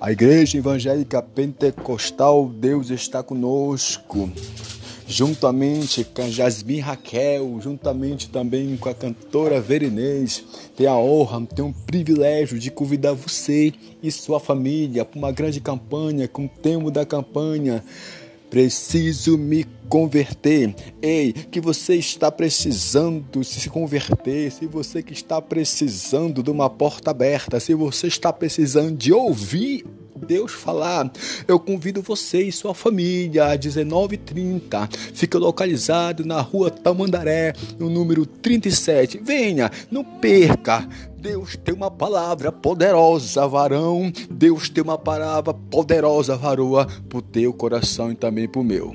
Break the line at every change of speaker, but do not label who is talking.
A Igreja Evangélica Pentecostal, Deus está conosco. Juntamente com a Jasmine Raquel, juntamente também com a cantora Verinês, tenho a honra, tenho o privilégio de convidar você e sua família para uma grande campanha com o tema da campanha Preciso me converter. Ei, que você está precisando se converter, se você que está precisando de uma porta aberta, se você está precisando de ouvir Deus falar, eu convido você e sua família às 19h30. Fica localizado na rua Tamandaré, no número 37. Venha, não perca. Deus tem uma palavra poderosa, varão. Deus tem uma palavra poderosa, varoa, para o teu coração e também para o meu.